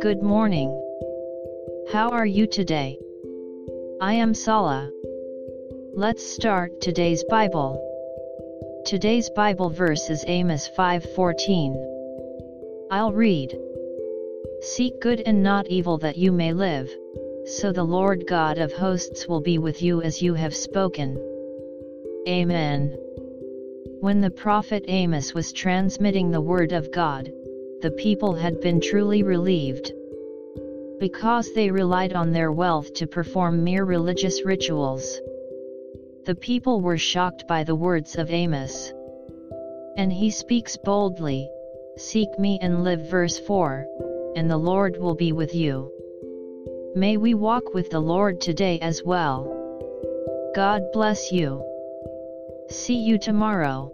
Good morning. How are you today? I am Sala. Let's start today's Bible. Today's Bible verse is Amos 5:14. I'll read. Seek good and not evil that you may live, so the Lord God of hosts will be with you as you have spoken. Amen. When the prophet Amos was transmitting the word of God, the people had been truly relieved. Because they relied on their wealth to perform mere religious rituals. The people were shocked by the words of Amos. And he speaks boldly, Seek me and live verse 4, and the Lord will be with you. May we walk with the Lord today as well. God bless you. See you tomorrow.